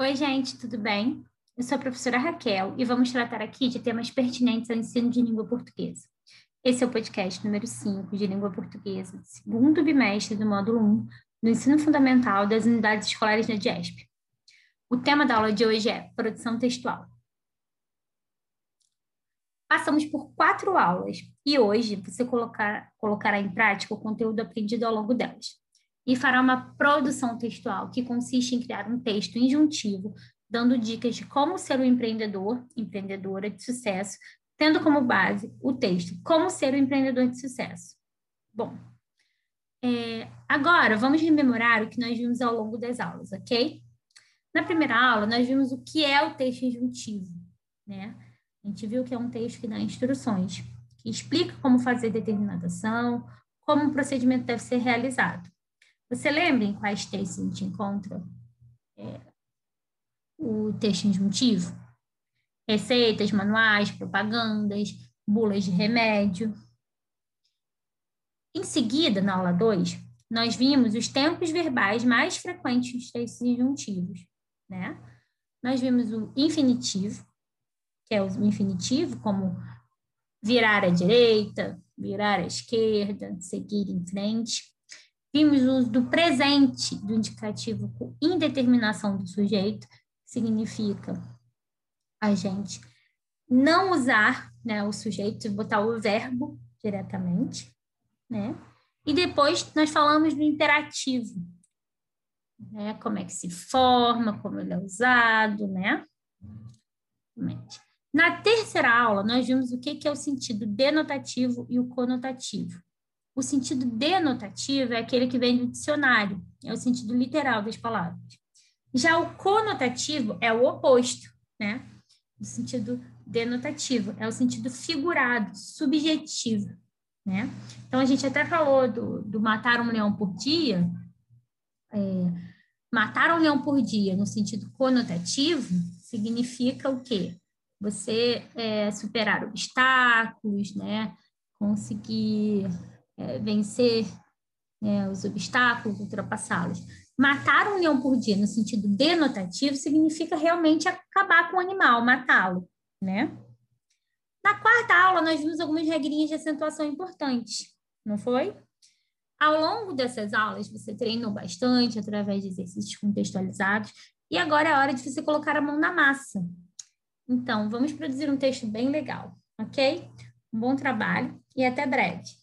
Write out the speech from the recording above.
Oi, gente, tudo bem? Eu sou a professora Raquel e vamos tratar aqui de temas pertinentes ao ensino de língua portuguesa. Esse é o podcast número 5 de língua portuguesa, segundo bimestre do módulo 1 do ensino fundamental das unidades escolares da DIESP. O tema da aula de hoje é produção textual. Passamos por quatro aulas e hoje você colocar, colocará em prática o conteúdo aprendido ao longo delas e fará uma produção textual que consiste em criar um texto injuntivo, dando dicas de como ser um empreendedor, empreendedora de sucesso, tendo como base o texto Como ser um empreendedor de sucesso. Bom, é, agora vamos rememorar o que nós vimos ao longo das aulas, ok? Na primeira aula, nós vimos o que é o texto injuntivo, né? A gente viu que é um texto que dá instruções, que explica como fazer determinada ação, como o procedimento deve ser realizado. Você lembra em quais textos a gente encontra é, o texto injuntivo? Receitas, manuais, propagandas, bulas de remédio. Em seguida, na aula 2, nós vimos os tempos verbais mais frequentes dos textos injuntivos, né? Nós vimos o infinitivo, que é o infinitivo, como virar à direita, virar à esquerda, seguir em frente. Vimos o uso do presente do indicativo com indeterminação do sujeito, significa a gente não usar né, o sujeito, botar o verbo diretamente, né? E depois nós falamos do imperativo, né? Como é que se forma, como ele é usado, né? Na terceira aula, nós vimos o que é o sentido denotativo e o conotativo. O sentido denotativo é aquele que vem do dicionário, é o sentido literal das palavras. Já o conotativo é o oposto, né? O sentido denotativo é o sentido figurado, subjetivo, né? Então, a gente até falou do, do matar um leão por dia. É, matar um leão por dia, no sentido conotativo, significa o quê? Você é, superar obstáculos, né? Conseguir é, vencer né, os obstáculos, ultrapassá-los. Matar um leão por dia, no sentido denotativo, significa realmente acabar com o animal, matá-lo, né? Na quarta aula, nós vimos algumas regrinhas de acentuação importantes, não foi? Ao longo dessas aulas, você treinou bastante através de exercícios contextualizados, e agora é hora de você colocar a mão na massa. Então, vamos produzir um texto bem legal, ok? Um bom trabalho e até breve.